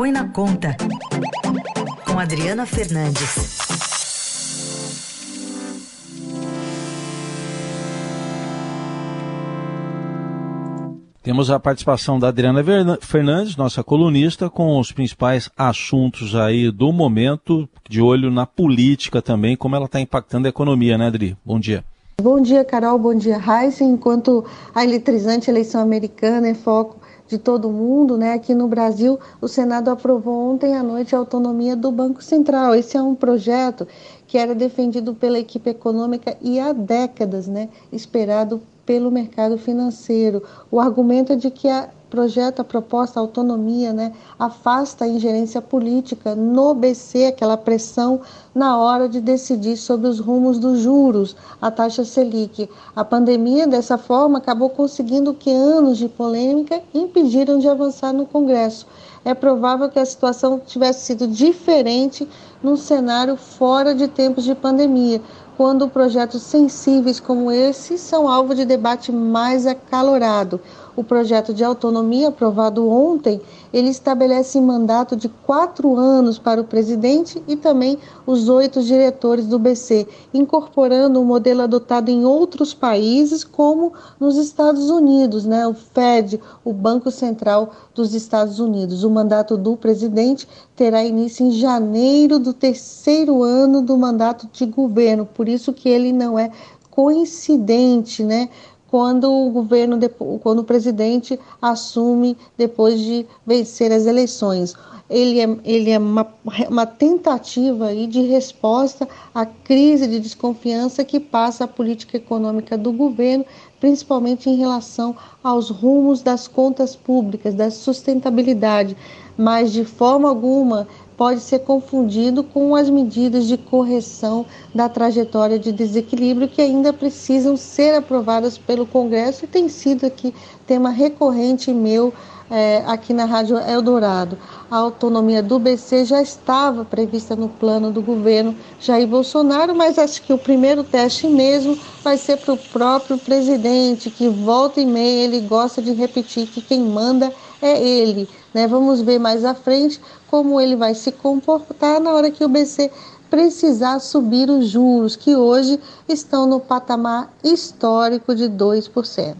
Põe na Conta, com Adriana Fernandes. Temos a participação da Adriana Fernandes, nossa colunista, com os principais assuntos aí do momento, de olho na política também, como ela está impactando a economia, né, Adri? Bom dia. Bom dia, Carol. Bom dia, Raíssa. Enquanto a eletrizante eleição americana é foco de todo mundo, né? Aqui no Brasil, o Senado aprovou ontem à noite a autonomia do Banco Central. Esse é um projeto que era defendido pela equipe econômica e há décadas, né? Esperado pelo mercado financeiro. O argumento é de que a projeto, a proposta, autonomia, né, afasta a ingerência política no BC, aquela pressão na hora de decidir sobre os rumos dos juros, a taxa Selic. A pandemia, dessa forma, acabou conseguindo que anos de polêmica impediram de avançar no Congresso. É provável que a situação tivesse sido diferente num cenário fora de tempos de pandemia, quando projetos sensíveis como esse são alvo de debate mais acalorado. O projeto de autonomia aprovado ontem, ele estabelece mandato de quatro anos para o presidente e também os oito diretores do BC, incorporando o um modelo adotado em outros países, como nos Estados Unidos, né? o Fed, o Banco Central dos Estados Unidos. O mandato do presidente terá início em janeiro do terceiro ano do mandato de governo, por isso que ele não é coincidente, né, quando o governo, quando o presidente assume depois de vencer as eleições. Ele é, ele é uma, uma tentativa aí de resposta à crise de desconfiança que passa a política econômica do governo, principalmente em relação aos rumos das contas públicas, da sustentabilidade, mas de forma alguma pode ser confundido com as medidas de correção da trajetória de desequilíbrio que ainda precisam ser aprovadas pelo Congresso e tem sido aqui tema recorrente meu é, aqui na Rádio Eldorado. A autonomia do BC já estava prevista no plano do governo Jair Bolsonaro, mas acho que o primeiro teste mesmo vai ser para o próprio presidente, que volta e meia ele gosta de repetir que quem manda é ele. Né? Vamos ver mais à frente como ele vai se comportar na hora que o BC precisar subir os juros, que hoje estão no patamar histórico de 2%.